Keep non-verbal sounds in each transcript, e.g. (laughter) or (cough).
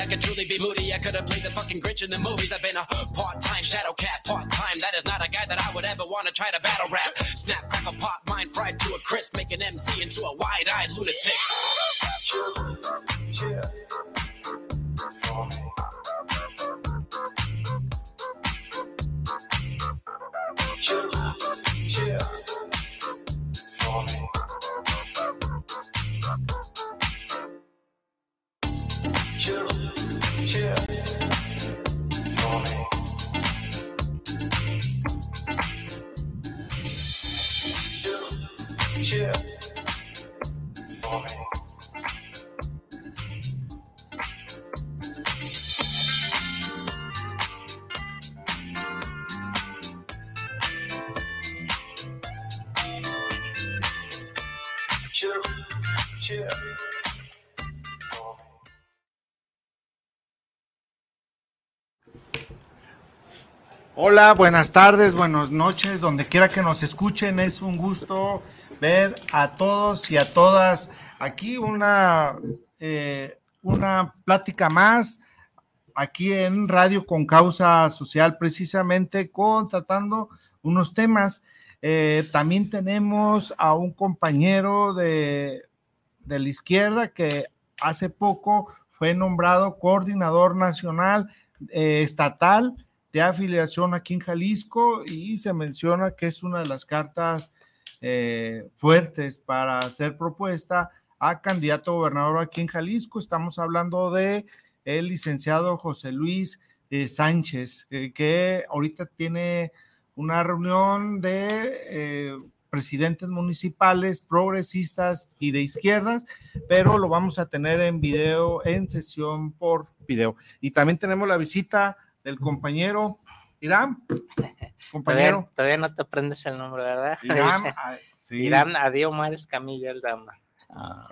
I could truly be moody. I could have played the fucking Grinch in the movies. I've been a part-time shadow cat, part-time. That is not a guy that I would ever want to try to battle rap. Snap, crack a pot, mind fried to a crisp, make an MC into a wide-eyed lunatic. Hola, buenas tardes, buenas noches, donde quiera que nos escuchen, es un gusto ver a todos y a todas aquí una, eh, una plática más aquí en Radio con Causa Social, precisamente con tratando unos temas. Eh, también tenemos a un compañero de, de la izquierda que hace poco fue nombrado coordinador nacional eh, estatal de afiliación aquí en Jalisco y se menciona que es una de las cartas eh, fuertes para hacer propuesta a candidato gobernador aquí en Jalisco. Estamos hablando de el licenciado José Luis eh, Sánchez, eh, que ahorita tiene una reunión de presidentes municipales, progresistas y de izquierdas, pero lo vamos a tener en video, en sesión por video. Y también tenemos la visita del compañero Irán, (laughs) compañero. Todavía, no te aprendes el nombre, ¿verdad? (laughs) Irán, sí. Irán Adiós Mares Camilla el Dama. Ah,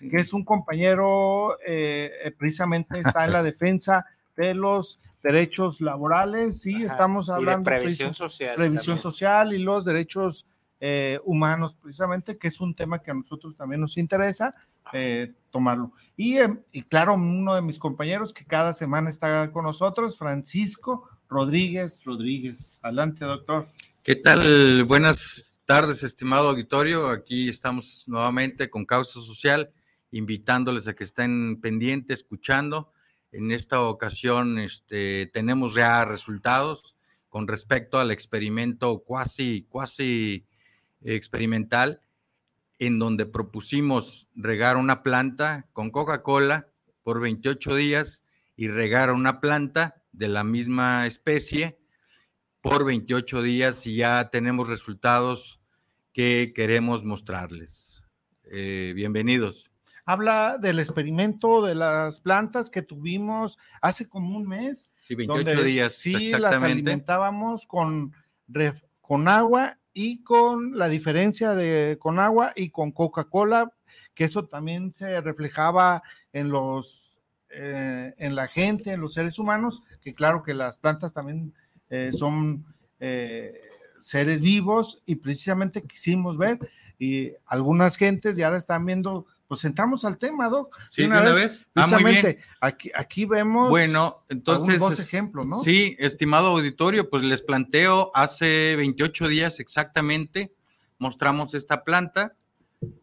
que es un compañero, eh, eh, precisamente está en la (laughs) defensa de los derechos laborales, sí, estamos hablando de previsión social. Previsión social y los derechos eh, humanos, precisamente, que es un tema que a nosotros también nos interesa eh, tomarlo. Y, em, y, claro, uno de mis compañeros que cada semana está con nosotros, Francisco Rodríguez Rodríguez. Adelante, doctor. ¿Qué tal? Buenas tardes, estimado auditorio. Aquí estamos nuevamente con Causa Social, invitándoles a que estén pendientes, escuchando. En esta ocasión este, tenemos ya resultados con respecto al experimento cuasi, cuasi experimental en donde propusimos regar una planta con Coca-Cola por 28 días y regar una planta de la misma especie por 28 días y ya tenemos resultados que queremos mostrarles. Eh, bienvenidos. Habla del experimento de las plantas que tuvimos hace como un mes. Sí, 28 días. Sí, las alimentábamos con, con agua y con la diferencia de con agua y con Coca-Cola, que eso también se reflejaba en los eh, en la gente, en los seres humanos, que claro que las plantas también eh, son eh, seres vivos y precisamente quisimos ver y algunas gentes ya ahora están viendo pues entramos al tema, Doc. Sí, una, vez. Ah, precisamente, aquí, aquí vemos bueno, entonces, dos ejemplos, ¿no? Sí, estimado auditorio, pues les planteo, hace 28 días exactamente, mostramos esta planta,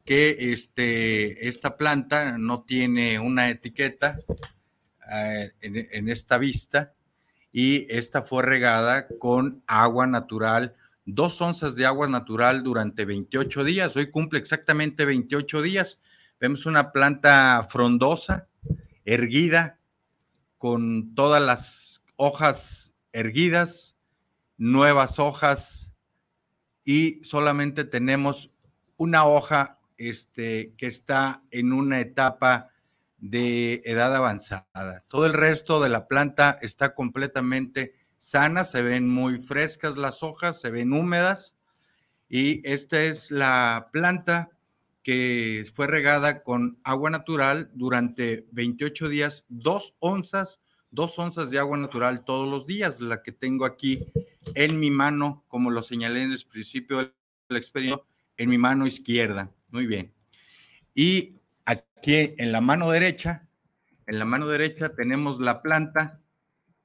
que este, esta planta no tiene una etiqueta eh, en, en esta vista y esta fue regada con agua natural dos onzas de agua natural durante 28 días. Hoy cumple exactamente 28 días. Vemos una planta frondosa, erguida, con todas las hojas erguidas, nuevas hojas y solamente tenemos una hoja este, que está en una etapa de edad avanzada. Todo el resto de la planta está completamente sana, se ven muy frescas las hojas, se ven húmedas y esta es la planta que fue regada con agua natural durante 28 días, dos onzas, dos onzas de agua natural todos los días, la que tengo aquí en mi mano, como lo señalé en el principio del experimento, en mi mano izquierda. Muy bien. Y aquí en la mano derecha, en la mano derecha tenemos la planta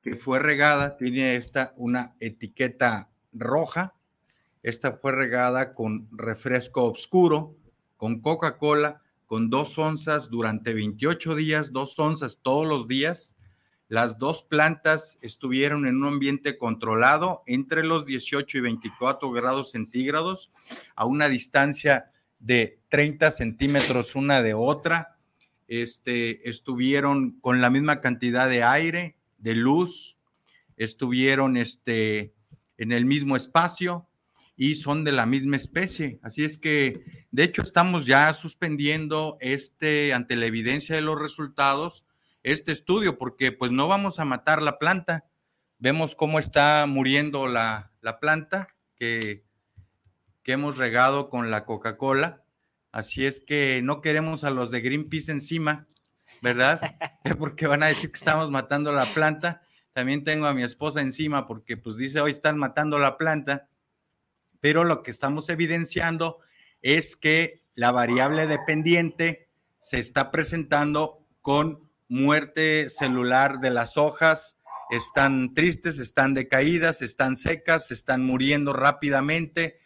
que fue regada, tiene esta una etiqueta roja. Esta fue regada con refresco oscuro, con Coca-Cola, con dos onzas durante 28 días, dos onzas todos los días. Las dos plantas estuvieron en un ambiente controlado entre los 18 y 24 grados centígrados, a una distancia de 30 centímetros una de otra. Este, estuvieron con la misma cantidad de aire, de luz, estuvieron este, en el mismo espacio, y son de la misma especie. Así es que, de hecho, estamos ya suspendiendo este, ante la evidencia de los resultados, este estudio, porque pues no vamos a matar la planta. Vemos cómo está muriendo la, planta que, que hemos regado con la Coca-Cola. Así es que no queremos a los de Greenpeace encima, ¿verdad? (laughs) porque van a decir que estamos matando la planta. También tengo a mi esposa encima porque pues dice, hoy están matando la planta pero lo que estamos evidenciando es que la variable dependiente se está presentando con muerte celular de las hojas, están tristes, están decaídas, están secas, están muriendo rápidamente,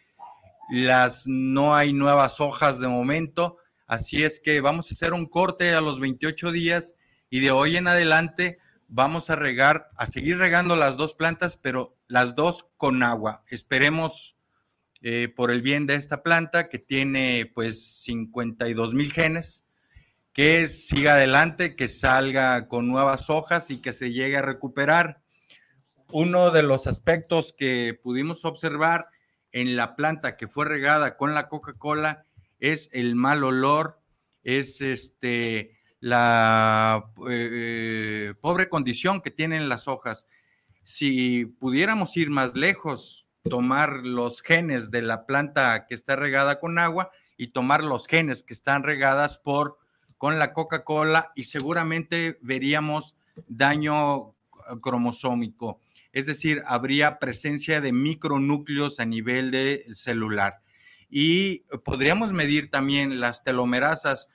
las no hay nuevas hojas de momento, así es que vamos a hacer un corte a los 28 días y de hoy en adelante vamos a regar, a seguir regando las dos plantas, pero las dos con agua. Esperemos eh, por el bien de esta planta que tiene pues 52 mil genes, que siga adelante, que salga con nuevas hojas y que se llegue a recuperar. Uno de los aspectos que pudimos observar en la planta que fue regada con la Coca-Cola es el mal olor, es este la eh, pobre condición que tienen las hojas. Si pudiéramos ir más lejos, tomar los genes de la planta que está regada con agua y tomar los genes que están regadas por con la Coca-Cola y seguramente veríamos daño cromosómico, es decir, habría presencia de micronúcleos a nivel de celular. Y podríamos medir también las telomerasas,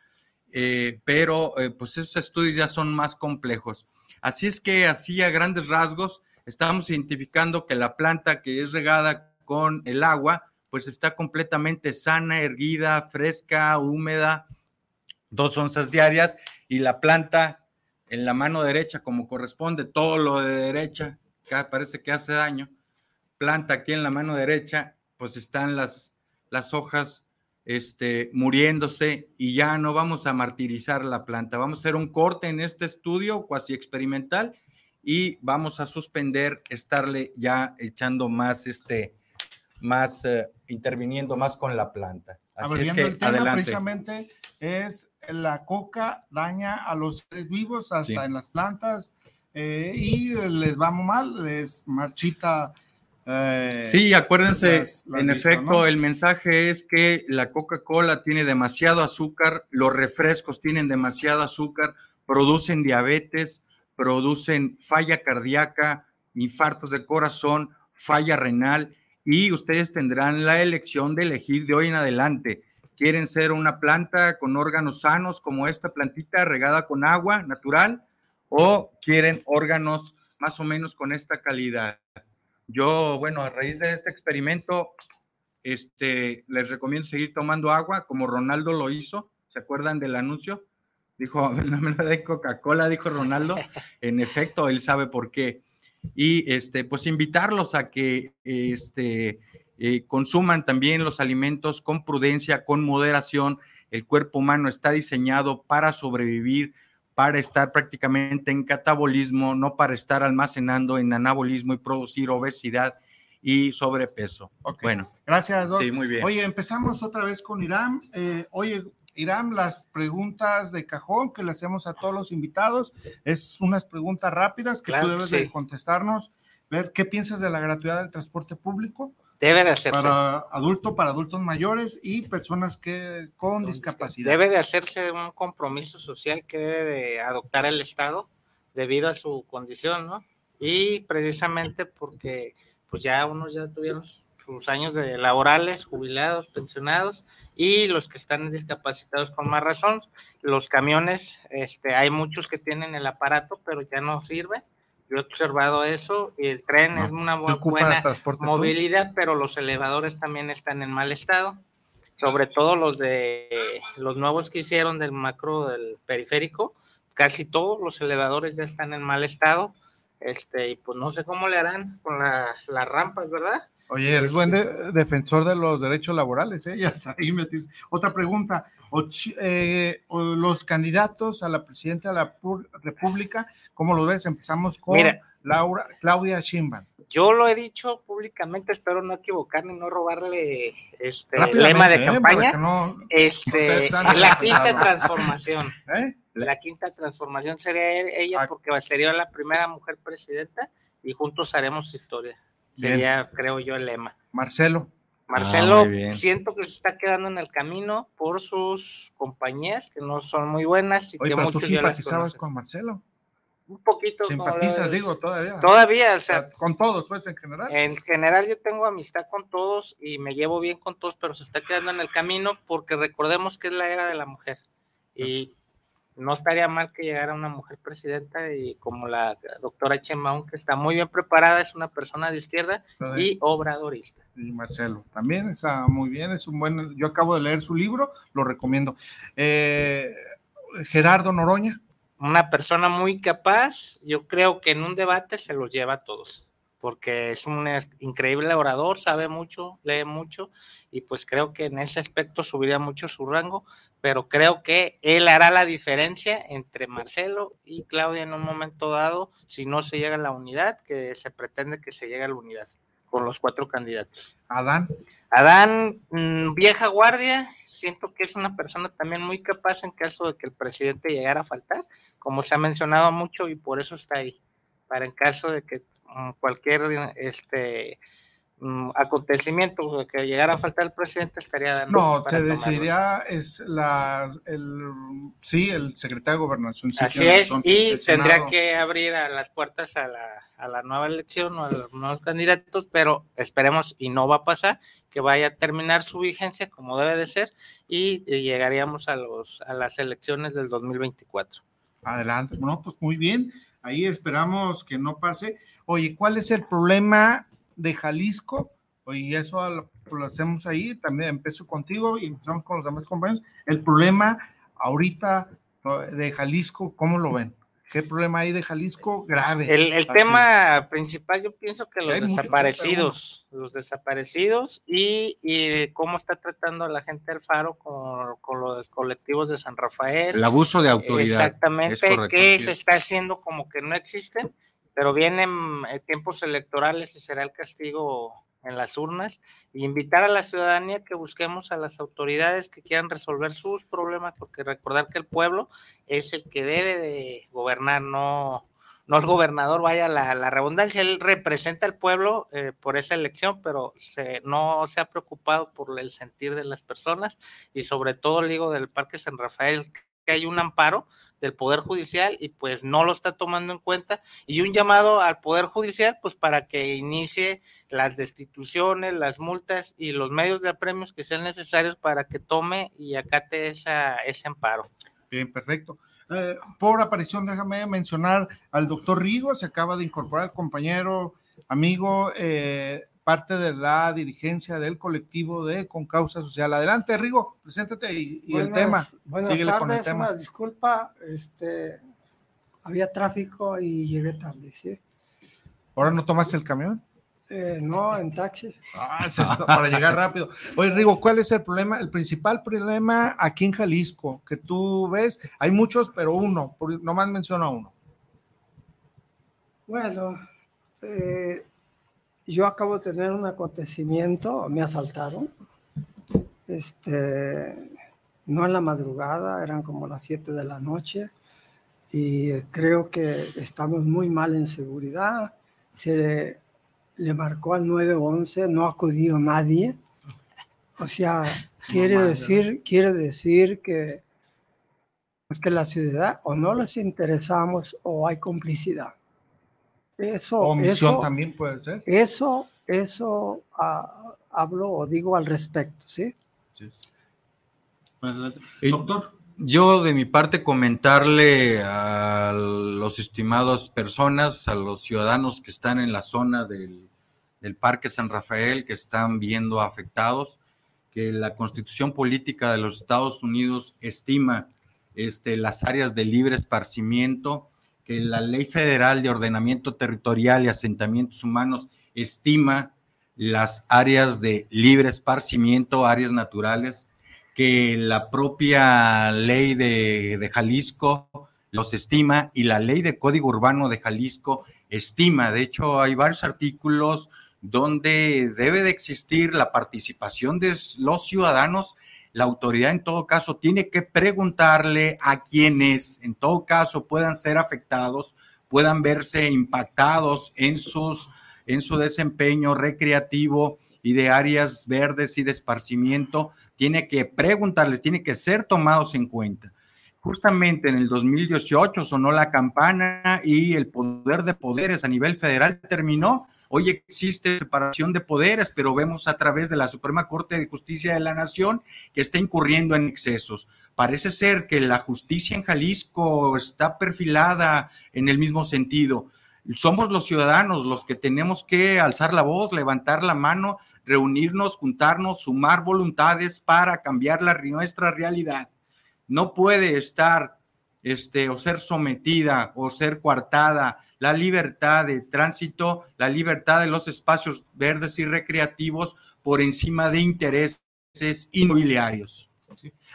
eh, pero eh, pues esos estudios ya son más complejos. Así es que así a grandes rasgos, estamos identificando que la planta que es regada con el agua, pues está completamente sana, erguida, fresca, húmeda, dos onzas diarias, y la planta en la mano derecha, como corresponde, todo lo de derecha, que parece que hace daño, planta aquí en la mano derecha, pues están las, las hojas este, muriéndose y ya no vamos a martirizar la planta. Vamos a hacer un corte en este estudio cuasi experimental y vamos a suspender estarle ya echando más, este, más, eh, interviniendo más con la planta. Así es que el tema adelante. precisamente es la coca daña a los seres vivos hasta en las plantas eh, y les va mal, les marchita. Eh, sí, acuérdense, en efecto, el mensaje es que la Coca-Cola tiene demasiado azúcar, los refrescos tienen demasiado azúcar, producen diabetes, producen falla cardíaca, infartos de corazón, falla renal y ustedes tendrán la elección de elegir de hoy en adelante. ¿Quieren ser una planta con órganos sanos como esta plantita regada con agua natural o quieren órganos más o menos con esta calidad? Yo, bueno, a raíz de este experimento, este, les recomiendo seguir tomando agua como Ronaldo lo hizo. ¿Se acuerdan del anuncio? Dijo, (laughs) no me de Coca-Cola, dijo Ronaldo. (laughs) En efecto, él sabe por qué. Y este, pues invitarlos a que este, eh, consuman también los alimentos con prudencia, con moderación. El cuerpo humano está diseñado para sobrevivir, para estar prácticamente en catabolismo, no para estar almacenando en anabolismo y producir obesidad y sobrepeso. Bueno. Gracias, Sí, muy bien. Oye, empezamos otra vez con Irán. Eh, oye, Irán, las preguntas de cajón que le hacemos a todos los invitados, es unas preguntas rápidas que tú debes de contestarnos, ver qué piensas de la gratuidad del transporte público. Debe de hacerse. Para adultos, para adultos mayores y personas que con discapacidad. Debe de hacerse un compromiso social que debe de adoptar el Estado debido a su condición, ¿no? Y precisamente porque pues ya unos ya tuvieron sus años de laborales, jubilados, pensionados, y los que están discapacitados con más razón. Los camiones, este, hay muchos que tienen el aparato, pero ya no sirve. Yo he observado eso, y el tren es una buena movilidad, pero los elevadores también están en mal estado, sobre todo los de los nuevos que hicieron del macro del periférico, casi todos los elevadores ya están en mal estado, este, y pues no sé cómo le harán con las, las rampas, ¿verdad? Oye, eres buen defensor de los derechos laborales, ¿eh? (laughs) Ya está ahí metes. Otra pregunta. Eh, los candidatos a la presidenta de la República, ¿cómo lo ves? Empezamos con Laura, Claudia Sheinbaum. Yo lo he dicho públicamente, espero no equivocarme y no robarle este lema de ¿eh? campaña. este, (laughs) la quinta transformación. (laughs) ¿Eh? La quinta transformación sería ella ah. porque sería la primera mujer presidenta y juntos haremos historia. Sería, creo yo, el lema. Marcelo. Marcelo, ah, siento que se está quedando en el camino por sus compañías, que no son muy buenas. Y Oye, que pero tú simpatizabas con Marcelo. Un poquito. Simpatizas, digo, todavía. Todavía, o sea. Con todos, pues, en general. En general yo tengo amistad con todos y me llevo bien con todos, pero se está quedando en el camino porque recordemos que es la era de la mujer. Y no estaría mal que llegara una mujer presidenta y como la doctora Chemaun, que está muy bien preparada, es una persona de izquierda y obradorista. Y Marcelo, también está muy bien, es un buen, yo acabo de leer su libro, lo recomiendo. Eh, Gerardo Noroña. Una persona muy capaz, yo creo que en un debate se los lleva a todos porque es un increíble orador, sabe mucho, lee mucho y pues creo que en ese aspecto subiría mucho su rango, pero creo que él hará la diferencia entre Marcelo y Claudia en un momento dado si no se llega a la unidad, que se pretende que se llegue a la unidad con los cuatro candidatos. Adán. Adán, mm, vieja guardia, siento que es una persona también muy capaz en caso de que el presidente llegara a faltar, como se ha mencionado mucho y por eso está ahí, para en caso de que cualquier este mm, acontecimiento que llegara a faltar el presidente estaría dando. No, se decidiría es la el sí, el secretario de gobernación. Así es, y tendría que abrir a las puertas a la, a la nueva elección o a los nuevos candidatos, pero esperemos y no va a pasar que vaya a terminar su vigencia como debe de ser y, y llegaríamos a los a las elecciones del 2024. Adelante, no, pues muy bien. Ahí esperamos que no pase. Oye, ¿cuál es el problema de Jalisco? Oye, eso lo, hacemos ahí, también empiezo contigo y empezamos con los demás compañeros. El problema ahorita de Jalisco, ¿cómo lo ven? ¿Qué problema hay de Jalisco? Grave. El, tema principal, yo pienso que los desaparecidos, los desaparecidos y, cómo está tratando a la gente del Faro con, con, los colectivos de San Rafael. El abuso de autoridad. Exactamente, que se está haciendo como que no existen, pero vienen eh, tiempos electorales y será el castigo en las urnas e invitar a la ciudadanía que busquemos a las autoridades que quieran resolver sus problemas, porque recordar que el pueblo es el que debe de gobernar, no, no el gobernador, vaya la, la redundancia, él representa al pueblo eh, por esa elección, pero se, no se ha preocupado por el sentir de las personas y sobre todo, digo, del Parque San Rafael, que hay un amparo del Poder Judicial y pues no lo está tomando en cuenta y un llamado al Poder Judicial pues para que inicie las destituciones, las multas y los medios de apremios que sean necesarios para que tome y acate esa, ese amparo. Bien, perfecto. Eh, por aparición, déjame mencionar al doctor Rigo, se acaba de incorporar el compañero, amigo, eh, parte de la dirigencia del colectivo de Con Causa Social. Adelante, Rigo, preséntate y, el tema. Buenas tardes, una disculpa, este, había tráfico y llegué tarde, ¿sí? ¿Ahora no tomaste el camión? Eh, no, en taxi. Ah, es para llegar rápido. Oye, Rigo, ¿cuál es el problema? El principal problema aquí en Jalisco, que tú ves, hay muchos, pero uno, nomás menciona uno. Bueno, eh, yo acabo de tener un acontecimiento, me asaltaron. Este, no en la madrugada, eran como las 7 de la noche y creo que estamos muy mal en seguridad. Se le, marcó al 911, no acudió nadie. O sea, quiere decir, quiere decir que, pues que la ciudad o no les interesamos o hay complicidad. Eso, Omisión también puede ser. Eso, eso ah, hablo o digo al respecto, ¿sí? sí. Doctor. Yo de mi parte comentarle a los estimados personas, a los ciudadanos que están en la zona del, del Parque San Rafael, que están viendo afectados, que la constitución política de los Estados Unidos estima este, las áreas de libre esparcimiento, que la ley federal de ordenamiento territorial y asentamientos humanos estima las áreas de libre esparcimiento, áreas naturales, que la propia ley de, Jalisco los estima y la ley de Código Urbano de Jalisco estima. De hecho, hay varios artículos donde debe de existir la participación de los ciudadanos. La autoridad en todo caso tiene que preguntarle a quienes en todo caso puedan ser afectados, puedan verse impactados en, sus, en su desempeño recreativo y de áreas verdes y de esparcimiento, tiene que preguntarles, tiene que ser tomados en cuenta. Justamente en el 2018 sonó la campana y el poder de poderes a nivel federal terminó. Hoy existe separación de poderes, pero vemos a través de la Suprema Corte de Justicia de la Nación que está incurriendo en excesos. Parece ser que la justicia en Jalisco está perfilada en el mismo sentido. Somos los ciudadanos los que tenemos que alzar la voz, levantar la mano, reunirnos, juntarnos, sumar voluntades para cambiar la, nuestra realidad. No puede estar este, o ser sometida o ser coartada la libertad de tránsito, la libertad de los espacios verdes y recreativos por encima de intereses inmobiliarios.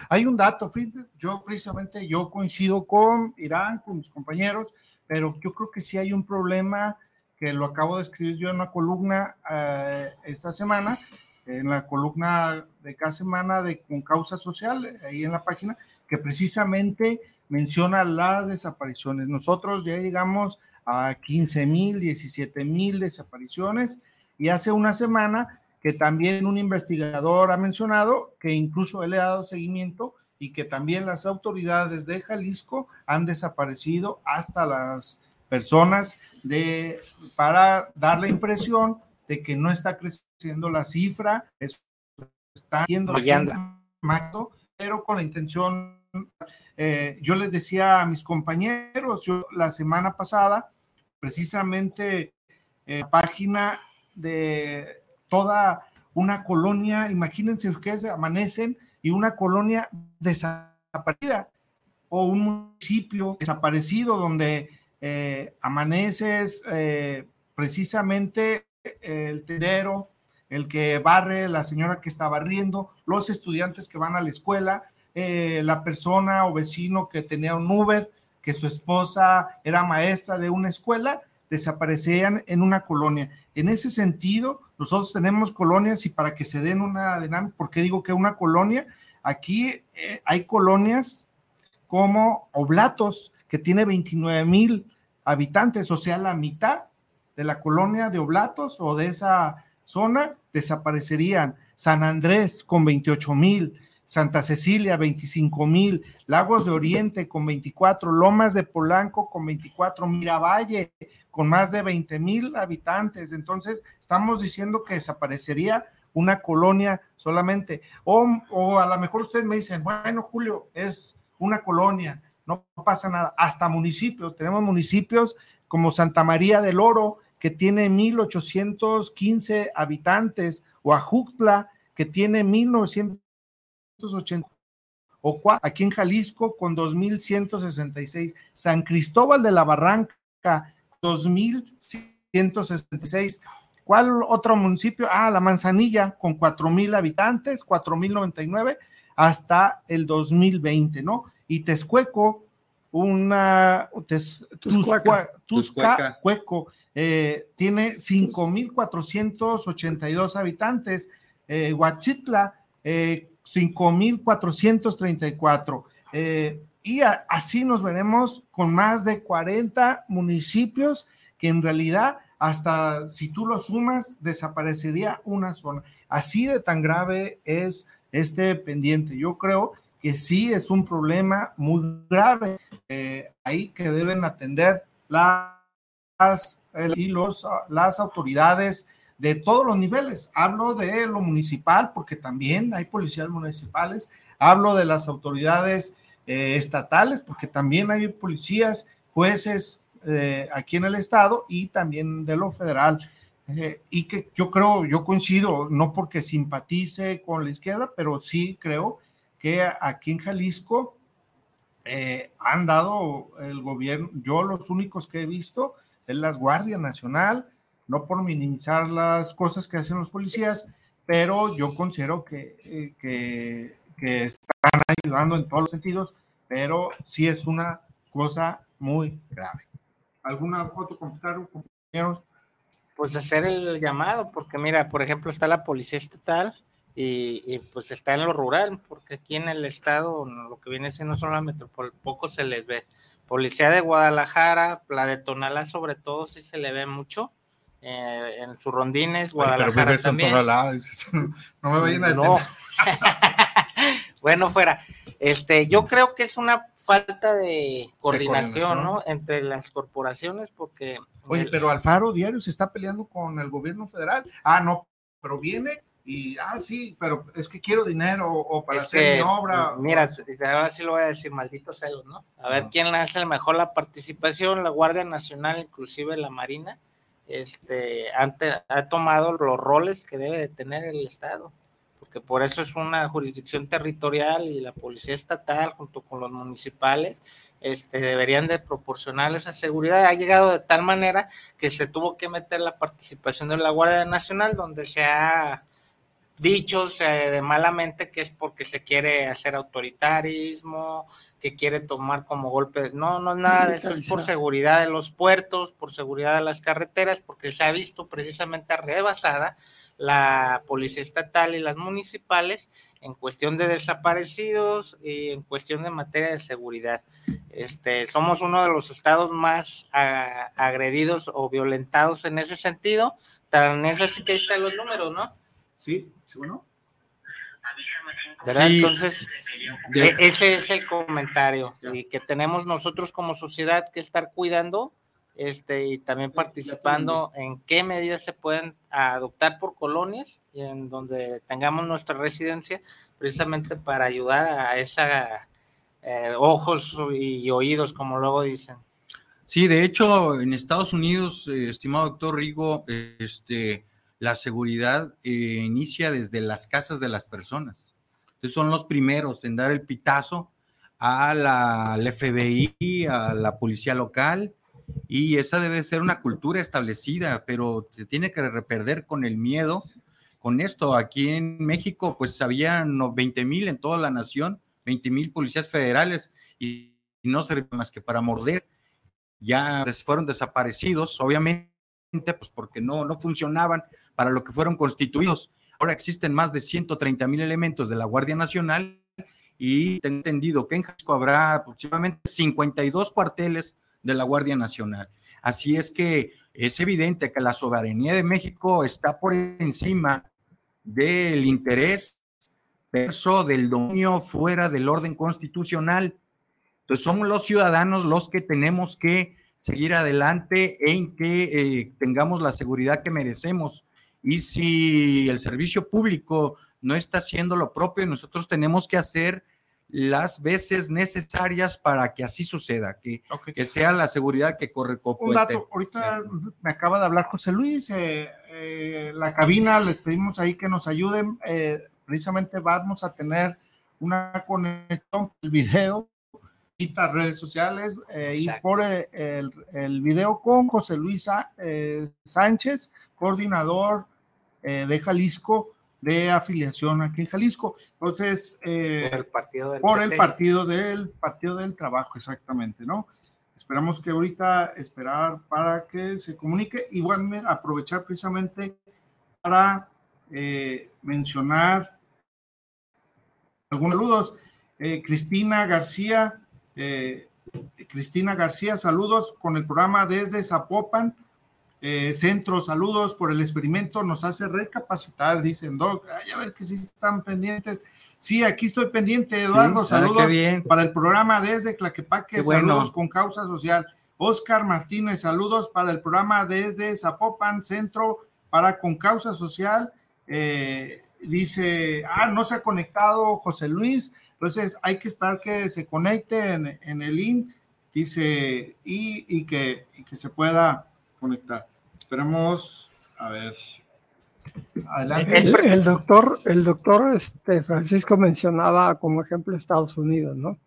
Hay un dato, yo precisamente yo coincido con Irán, con mis compañeros, pero yo creo que sí hay un problema que lo acabo de escribir yo en una columna eh, esta semana, en la columna de cada semana de Con Causa Social, ahí en la página, que precisamente menciona las desapariciones. Nosotros ya llegamos a 15 mil, 17 mil desapariciones y hace una semana que también un investigador ha mencionado que incluso él le ha dado seguimiento y que también las autoridades de Jalisco han desaparecido hasta las personas de, para dar la impresión de que no está creciendo la cifra, está yendo pero con la intención, eh, yo les decía a mis compañeros, yo la semana pasada, precisamente eh, página de toda una colonia, imagínense ustedes amanecen y una colonia desaparecida o un municipio desaparecido donde eh, amaneces eh, precisamente el tendero, el que barre, la señora que está barriendo, los estudiantes que van a la escuela, eh, la persona o vecino que tenía un Uber, que su esposa era maestra de una escuela, desaparecían en una colonia. En ese sentido, nosotros tenemos colonias y para que se den una dinámica, ¿por qué digo que una colonia? Aquí hay colonias como Oblatos, que tiene 29 mil habitantes, o sea, la mitad de la colonia de Oblatos o de esa zona desaparecerían. San Andrés con 28 mil, Santa Cecilia 25 mil, Lagos de Oriente con 24, Lomas de Polanco con 24, Miravalle con más de 20 mil habitantes. Entonces, estamos diciendo que desaparecería una colonia solamente. O, a lo mejor ustedes me dicen, bueno, Julio, es una colonia no pasa nada. Hasta municipios, tenemos municipios como Santa María del Oro, que tiene 1.815 habitantes, o Ajuctla, que tiene 1.980, o aquí en Jalisco con 2.166, San Cristóbal de la Barranca, 2.166. ¿Cuál otro municipio? Ah, La Manzanilla, con 4.000 habitantes, 4.099 hasta el 2020, ¿no? y Texcueco, una Tuscueco, eh, tiene 5.482 habitantes, eh, Huachitla, eh, 5.434. Eh, y así nos veremos con más de 40 municipios que en realidad hasta si tú lo sumas, desaparecería una zona. Así de tan grave es este pendiente. Yo creo que sí es un problema muy grave eh, ahí que deben atender las, y los, las autoridades de todos los niveles. Hablo de lo municipal, porque también hay policías municipales. Hablo de las autoridades eh, estatales, porque también hay policías, jueces eh, aquí en el estado y también de lo federal. Eh, y que yo creo, yo coincido, no porque simpatice con la izquierda, pero sí creo que aquí en Jalisco han dado el gobierno, yo los únicos que he visto es la Guardia Nacional, no por minimizar las cosas que hacen los policías, pero yo considero que, que, están ayudando en todos los sentidos, pero sí es una cosa muy grave. ¿Alguna otro comentario, compañeros? Pues hacer el llamado, porque mira, por ejemplo, está la policía estatal y, pues está en lo rural, porque aquí en el estado, lo que viene siendo solo la metrópoli, poco se les ve. Policía de Guadalajara, la de Tonalá sobre todo, sí se le ve mucho. Eh, en sus rondines, Guadalajara también. (laughs) no me vayan a no. (laughs) bueno, fuera. Este, yo creo que es una falta de coordinación, ¿no? Entre las corporaciones, porque. Oye, pero Alfaro Diario se está peleando con el gobierno federal. Ah, no, pero viene y, ah, sí, pero es que quiero dinero o para hacer mi obra. Mira, ahora sí lo voy a decir, malditos celos, ¿no? A ver quién hace mejor la participación, la Guardia Nacional, inclusive la Marina, este, ha tomado los roles que debe de tener el Estado que por eso es una jurisdicción territorial y la policía estatal junto con los municipales este, deberían de proporcionar esa seguridad. Ha llegado de tal manera que se tuvo que meter la participación de la Guardia Nacional, donde se ha dicho de malamente que es porque se quiere hacer autoritarismo, que quiere tomar como golpe. No, no es nada de (laughs) eso, es por seguridad de los puertos, por seguridad de las carreteras, porque se ha visto precisamente rebasada la policía estatal y las municipales en cuestión de desaparecidos y en cuestión de materia de seguridad. Este, somos uno de los estados más agredidos o violentados en ese sentido. Tan es así que ahí están los números, ¿no? Sí, sí, bueno. Entonces, e, ese es el comentario y que tenemos nosotros como sociedad que estar cuidando este, y también participando en qué medidas se pueden adoptar por colonias y en donde tengamos nuestra residencia, precisamente para ayudar a esa eh, ojos y oídos, como luego dicen. Sí, de hecho, en Estados Unidos, eh, estimado doctor Rigo, este, la seguridad eh, inicia desde las casas de las personas. Entonces son los primeros en dar el pitazo a la, al FBI, a la policía local, y esa debe ser una cultura establecida, pero se tiene que perder con el miedo. Con esto, aquí en México, pues habían 20 mil en toda la nación, 20 mil policías federales y, no servían más que para morder. Ya fueron desaparecidos, obviamente, pues porque no, no funcionaban para lo que fueron constituidos. Ahora existen más de 130 mil elementos de la Guardia Nacional y tengo entendido que en Jalisco habrá aproximadamente 52 cuarteles de la Guardia Nacional. Así es que es evidente que la soberanía de México está por encima del interés verso del dominio fuera del orden constitucional. Entonces somos los ciudadanos los que tenemos que seguir adelante en que eh, tengamos la seguridad que merecemos. Y si el servicio público no está haciendo lo propio, nosotros tenemos que hacer las veces necesarias para que así suceda, que, que sea la seguridad que corre. Un dato, ahorita me acaba de hablar José Luis, eh, eh, la cabina, les pedimos ahí que nos ayuden, eh, precisamente vamos a tener una conexión, el video, redes sociales, y por el, el, video con José Luis Sánchez, coordinador de Jalisco, de afiliación aquí en Jalisco. Entonces, eh, por el partido del por el partido del partido del trabajo, exactamente, ¿no? Esperamos que ahorita esperar para que se comunique y bueno, aprovechar precisamente para eh, mencionar algunos saludos. Eh, Cristina García, eh, Cristina García, saludos con el programa desde Zapopan. Eh, centro, saludos por el experimento, nos hace recapacitar, dicen Doc. ya ves que sí están pendientes. Sí, aquí estoy pendiente, Eduardo. Ah, saludos para el programa desde Claquepaque, saludos con causa social. Oscar Martínez, saludos para el programa desde Zapopan, Centro para con causa social. Eh, dice, ah, no se ha conectado José Luis, entonces hay que esperar que se conecte en, el IN, dice, y, que, y que se pueda conectar. Esperemos, a ver. Adelante. El, doctor, el doctor este, Francisco mencionaba como ejemplo Estados Unidos, ¿no?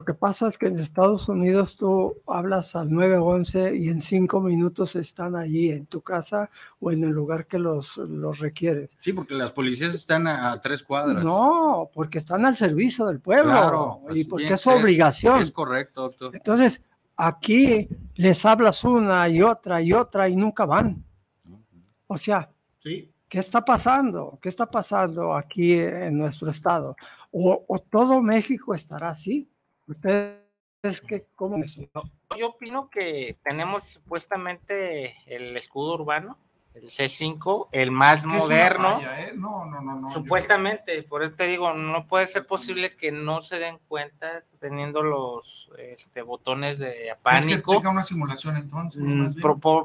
Lo que pasa es que en Estados Unidos tú hablas al 911 y en cinco minutos están allí en tu casa o en el lugar que los, los requieres. Sí, porque las policías están a, tres cuadras. No, porque están al servicio del pueblo claro, y porque es su obligación. Es correcto, doctor. Entonces, aquí les hablas una y otra y otra y nunca van. O sea, ¿Sí? ¿qué está pasando? ¿Qué está pasando aquí en nuestro estado? O, o todo México estará así ¿Ustedes qué, cómo Yo opino que tenemos supuestamente el escudo urbano, el C5, el más moderno. ¿eh? No, no, no, no. Supuestamente, por eso te digo, no puede ser posible que no se den cuenta teniendo los este, botones de pánico. Es que una simulación entonces. Mm,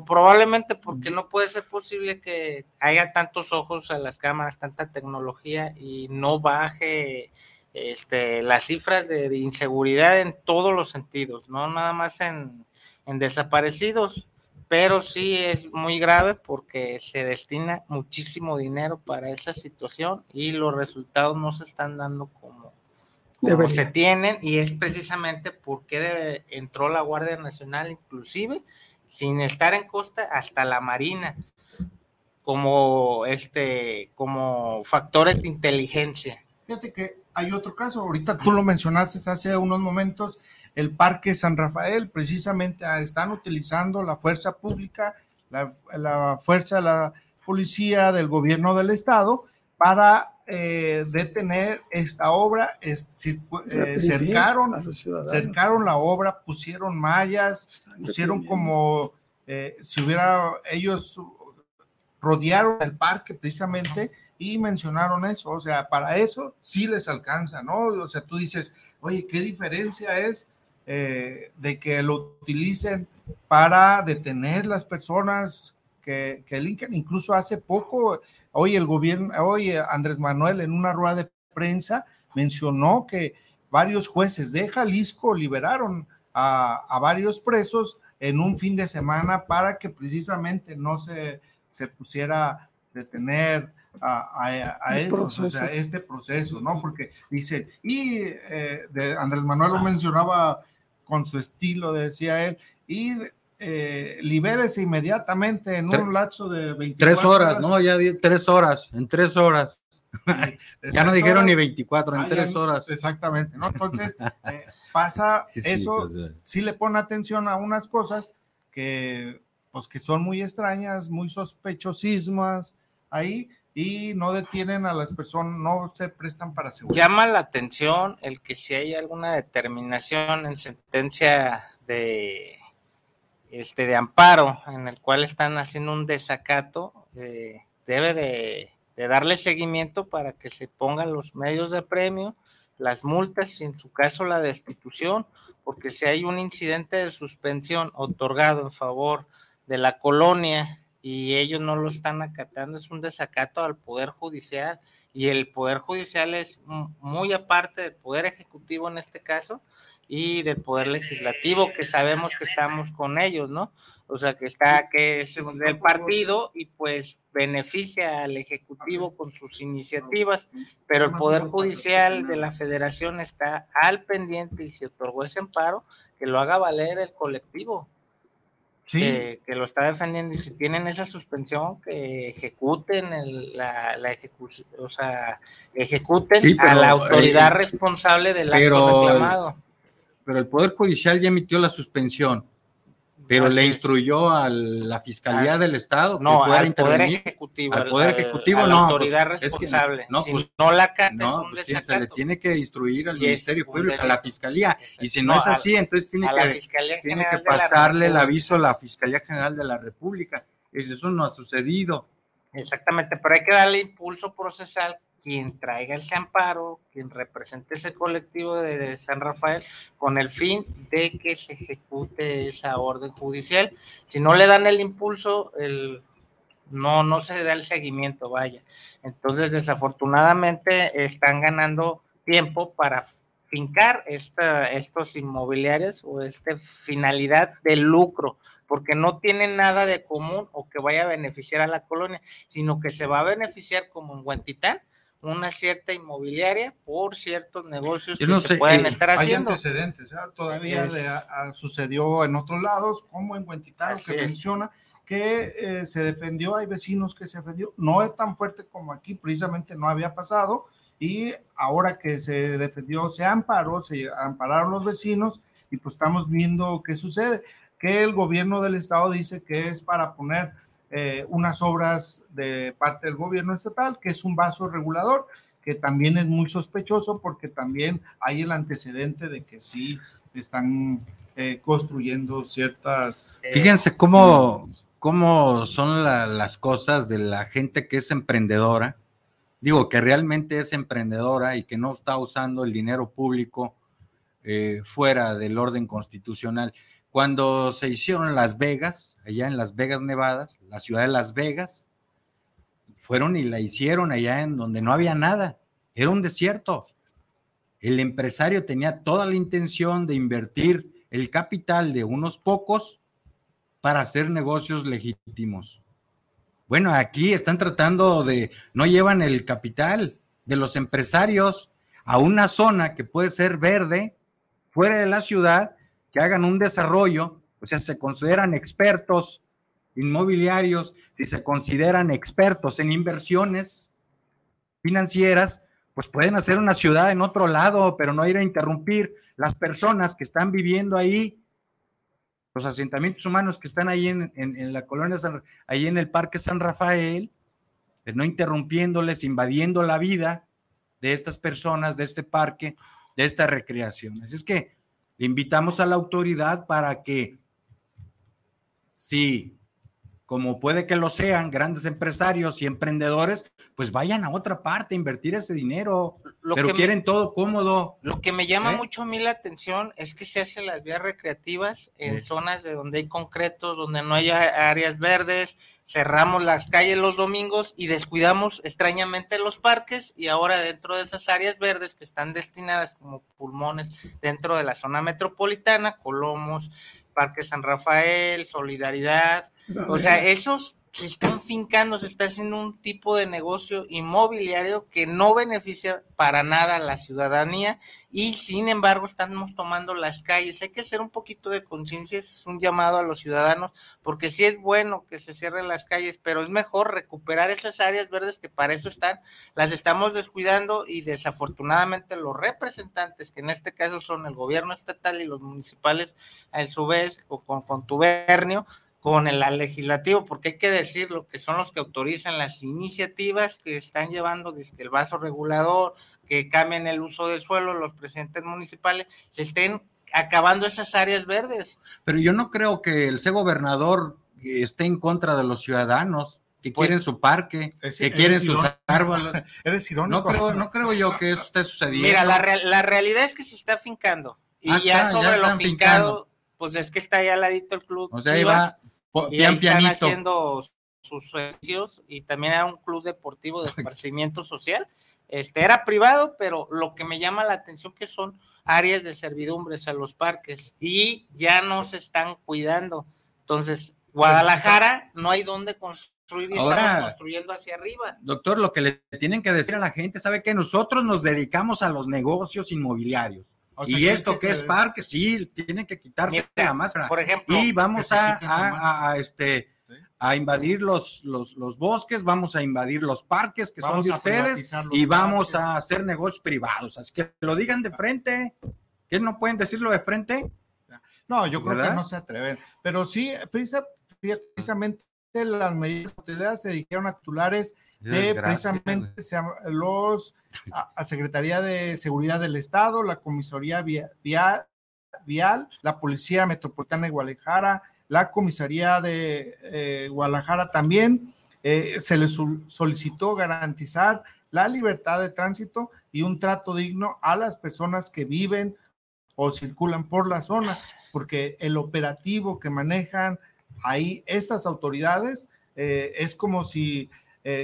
probablemente porque no puede ser posible que haya tantos ojos a las cámaras, tanta tecnología y no baje este, las cifras de, inseguridad en todos los sentidos, no nada más en, desaparecidos, pero sí es muy grave porque se destina muchísimo dinero para esa situación y los resultados no se están dando como, se tienen y es precisamente porque entró la Guardia Nacional inclusive sin estar en costa hasta la Marina como este como factores de inteligencia. Fíjate que hay otro caso, ahorita tú lo mencionaste hace unos momentos, el Parque San Rafael, precisamente ah, están utilizando la fuerza pública, la, fuerza de la policía del gobierno del estado para eh, detener esta obra, eh, cercaron, cercaron la obra, pusieron mallas, pusieron como eh, si hubiera, ellos rodearon el parque precisamente y mencionaron eso, o sea, para eso sí les alcanza, ¿no? O sea, tú dices, oye, ¿qué diferencia es eh, de que lo utilicen para detener las personas que, que? Incluso hace poco, hoy el gobierno, hoy Andrés Manuel en una rueda de prensa mencionó que varios jueces de Jalisco liberaron a, a varios presos en un fin de semana para que precisamente no se, se pusiera detener a, a, eso, o sea, este proceso, ¿no? Porque dice, y eh, de Andrés Manuel lo mencionaba con su estilo, decía él, y eh, libérese inmediatamente en un lapso de 24 Tres horas, ¿no? Ya tres horas, en tres horas. (laughs) ya no dijeron ni 24, en ah, tres horas. Exactamente, ¿no? Entonces, (laughs) eh, pasa eso, pues, sí le pone atención a unas cosas que, pues, que son muy extrañas, muy sospechosismas ahí, y no detienen a las personas, no se prestan para seguridad. Llama la atención el que si hay alguna determinación en sentencia de este de amparo en el cual están haciendo un desacato, eh, debe de, de, darle seguimiento para que se pongan los medios de premio, las multas y en su caso la destitución, porque si hay un incidente de suspensión otorgado en favor de la colonia y ellos no lo están acatando, es un desacato al Poder Judicial y el Poder Judicial es muy aparte del Poder Ejecutivo en este caso y del Poder Legislativo que sabemos que estamos con ellos, ¿no? O sea, que está, que es del partido y pues beneficia al Ejecutivo con sus iniciativas, pero el Poder Judicial de la Federación está al pendiente y se otorgó ese amparo, que lo haga valer el colectivo que, lo está defendiendo y si tienen esa suspensión que ejecuten la, ejecución, o sea, ejecuten a la autoridad eh, responsable del acto reclamado. Pero el Poder Judicial ya emitió la suspensión. Pero Así le instruyó a la Fiscalía Así- del Estado que No, al Poder. Ejecutivo. Al Poder Ejecutivo, a la no, autoridad pues, es que- responsable. no, si pues, no la acata, No, es un pues, se le tiene que instruir al Ministerio Público, a la. Fiscalía. Y si no, No, es así, entonces tiene la que, tiene que la pasarle el aviso a la Fiscalía General de la República. Es- Eso no ha sucedido. Exactamente, pero hay que darle impulso procesal quien traiga ese amparo, quien represente ese colectivo de, San Rafael, con el fin de que se ejecute esa orden judicial. Si no le dan el impulso, el, no, no se da el seguimiento, vaya. Entonces, desafortunadamente, están ganando tiempo para fincar esta, estos inmobiliarios o esta finalidad de lucro, porque no tienen nada de común o que vaya a beneficiar a la colonia, sino que se va a beneficiar como en Huentitán, una cierta inmobiliaria por ciertos negocios Yo que no se sé, pueden eh, estar Hay haciendo. antecedentes, ¿eh? todavía Es- de- a- sucedió en otros lados, como en Huentitán, que es. menciona que eh, se defendió, hay vecinos que se defendió, no es tan fuerte como aquí, precisamente no había pasado, y ahora que se defendió, se amparó, se ampararon los vecinos, y pues estamos viendo qué sucede, que el gobierno del estado dice que es para poner eh, unas obras de parte del gobierno estatal, que es un vaso regulador, que también es muy sospechoso porque también hay el antecedente de que sí están eh, construyendo ciertas... Eh, Fíjense cómo, cómo son la- las cosas de la gente que es emprendedora. Digo, que realmente es emprendedora y que no está usando el dinero público eh, fuera del orden constitucional. Cuando se hicieron Las Vegas, allá en Las Vegas, Nevada, la ciudad de Las Vegas, fueron y la hicieron allá en donde no había nada, era un desierto. El empresario tenía toda la intención de invertir el capital de unos pocos para hacer negocios legítimos. Bueno, aquí están tratando de, no llevan el capital de los empresarios a una zona que puede ser verde, fuera de la ciudad, que hagan un desarrollo, o sea, se consideran expertos inmobiliarios, si se consideran expertos en inversiones financieras, pues pueden hacer una ciudad en otro lado, pero no ir a interrumpir las personas que están viviendo ahí, los asentamientos humanos que están ahí en, en- la colonia, ahí en el Parque San Rafael, pues no interrumpiéndoles, invadiendo la vida de estas personas, de este parque, de esta recreación. Así es que le invitamos a la autoridad para que, si como puede que lo sean, grandes empresarios y emprendedores, pues vayan a otra parte a invertir ese dinero, Lo pero que me- quieren todo cómodo. Lo que me llama ¿Eh? mucho a mí la atención es que se hacen las vías recreativas en Sí. zonas de donde hay concreto, donde no hay áreas verdes, cerramos las calles los domingos y descuidamos extrañamente los parques y ahora dentro de esas áreas verdes que están destinadas como pulmones dentro de la zona metropolitana, Colomos, Parque San Rafael, Solidaridad, o sea, esos se están fincando, se está haciendo un tipo de negocio inmobiliario que no beneficia para nada a la ciudadanía y sin embargo estamos tomando las calles. Hay que hacer un poquito de conciencia, es un llamado a los ciudadanos, porque sí es bueno que se cierren las calles, pero es mejor recuperar esas áreas verdes que para eso están, las estamos descuidando y desafortunadamente los representantes, que en este caso son el gobierno estatal y los municipales, a su vez, o con contubernio, con el legislativo, porque hay que decirlo, que son los que autorizan las iniciativas que están llevando desde el vaso regulador, que cambien el uso del suelo, los presidentes municipales, se estén acabando esas áreas verdes. Pero yo no creo que el gobernador eh, esté en contra de los ciudadanos que Pues, quieren su parque, es- que quieren sus irónico. árboles. (laughs) Eres No irónico. creo, no creo yo que eso esté sucediendo. Mira, la, real- la realidad es que se está fincando. Y Ah, ya está, sobre ya lo fincado, pues es que está ahí al ladito el club. o sea, ahí va y pian ahí están pianito. haciendo sus servicios y también era un club deportivo de (laughs) esparcimiento social. Este era privado, pero lo que me llama la atención que son áreas de servidumbres a los parques y ya no se están cuidando. Entonces, Guadalajara no hay dónde construir y Ahora- estamos construyendo hacia arriba. Doctor, lo que le tienen que decir a la gente, ¿sabe que Nosotros nos dedicamos a los negocios inmobiliarios. O sea, y ¿crees esto que, es parque, sí, tienen que quitarse Mira, la máscara. Por ejemplo, y vamos que a, este Sí. a invadir los, los, los bosques, vamos a invadir los parques que son de ustedes y vamos parques. a hacer negocios privados. Así que lo digan de frente. ¿Qué no pueden decirlo de frente? No, yo creo que no se atreven. Pero sí, precisamente las medidas autoridades se dijeron a titulares de precisamente los a, Secretaría de Seguridad del Estado, la Comisaría Vial, Vial la Policía Metropolitana de Guadalajara, la Comisaría de eh, Guadalajara también. Eh, se les solicitó garantizar la libertad de tránsito y un trato digno a las personas que viven o circulan por la zona, porque el operativo que manejan ahí estas autoridades eh, es como si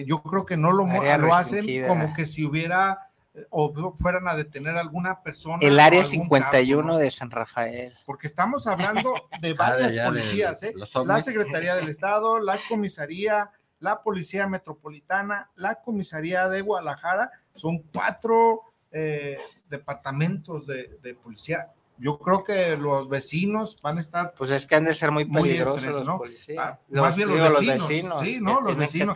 yo creo que no lo, lo hacen como que si hubiera o fueran a detener a alguna persona. El área 51 de San Rafael. Porque estamos hablando (laughs) de ah, varias policías, ¿eh? la Secretaría del (laughs) Estado, la Comisaría, la Policía Metropolitana, la Comisaría de Guadalajara, son cuatro eh, departamentos de, de policía yo creo que los vecinos van a estar. Pues es que han de ser muy peligrosos ¿no? Ah, más bien los vecinos, Sí, ¿no? Los vecinos.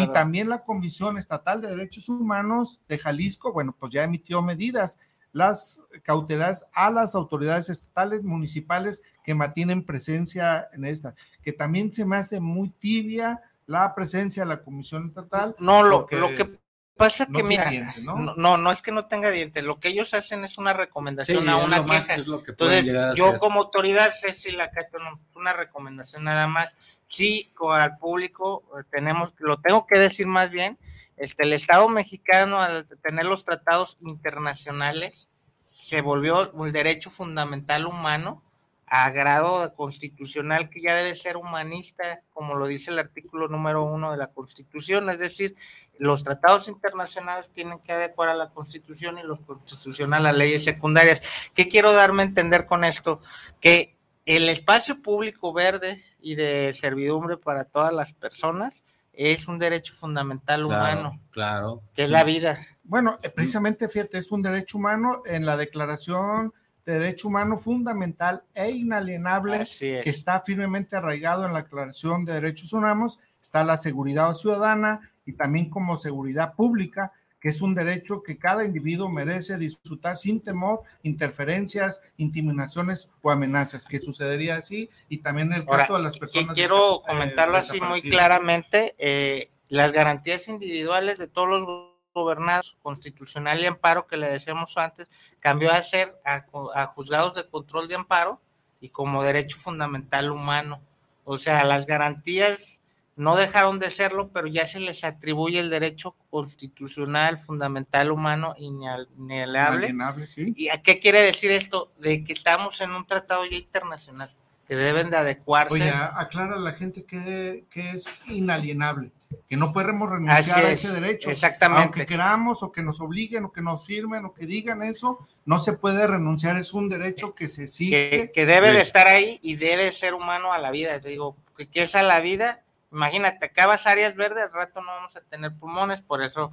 y también la Comisión Estatal de Derechos Humanos de Jalisco, bueno, pues ya emitió medidas, las cautelares a las autoridades estatales, municipales que mantienen presencia en esta, que también se me hace muy tibia la presencia de la Comisión Estatal. No, lo, lo que Pasa que, mira, ¿no? ¿no? es que no tenga dientes, lo que ellos hacen es una recomendación a una queja. Entonces, yo como autoridad sé si la no, una recomendación nada más. Sí, al público eh, tenemos, lo tengo que decir más bien, este, el Estado mexicano al tener los tratados internacionales se volvió un derecho fundamental humano a grado constitucional que ya debe ser humanista, como lo dice el artículo número uno de la Constitución, es decir, los tratados internacionales tienen que adecuar a la Constitución y los constitucional a leyes secundarias. ¿Qué quiero darme a entender con esto? Que el espacio público verde y de servidumbre para todas las personas es un derecho fundamental humano. Claro. Que es la vida. Bueno, eh, precisamente, fíjate, es un derecho humano en la declaración derecho humano fundamental e inalienable que está firmemente arraigado en la Declaración de Derechos Humanos, está la seguridad ciudadana y también como seguridad pública, que es un derecho que cada individuo merece disfrutar sin temor, interferencias, intimidaciones o amenazas, que sucedería así, y también en el caso de las personas. Quiero eh, comentarlo así muy claramente, eh, las garantías individuales de todos los gobernados, constitucional y amparo que le decíamos antes, cambió a ser a, juzgados de control de amparo y como derecho fundamental humano. O sea, las garantías no dejaron de serlo, pero ya se les atribuye el derecho constitucional, fundamental, humano, inalienable. ¿Y a qué quiere decir esto? De que estamos en un tratado ya internacional, que deben de adecuarse. Oye, aclara a la gente que, que es inalienable que no podemos renunciar a ese derecho. Exactamente. Aunque queramos o que nos obliguen o que nos firmen o que digan eso, no se puede renunciar, es un derecho que se sigue. Que, debe de estar ahí y debe ser humano a la vida. Te digo, que, es a la vida. Imagínate, acabas áreas verdes, al rato no vamos a tener pulmones, por eso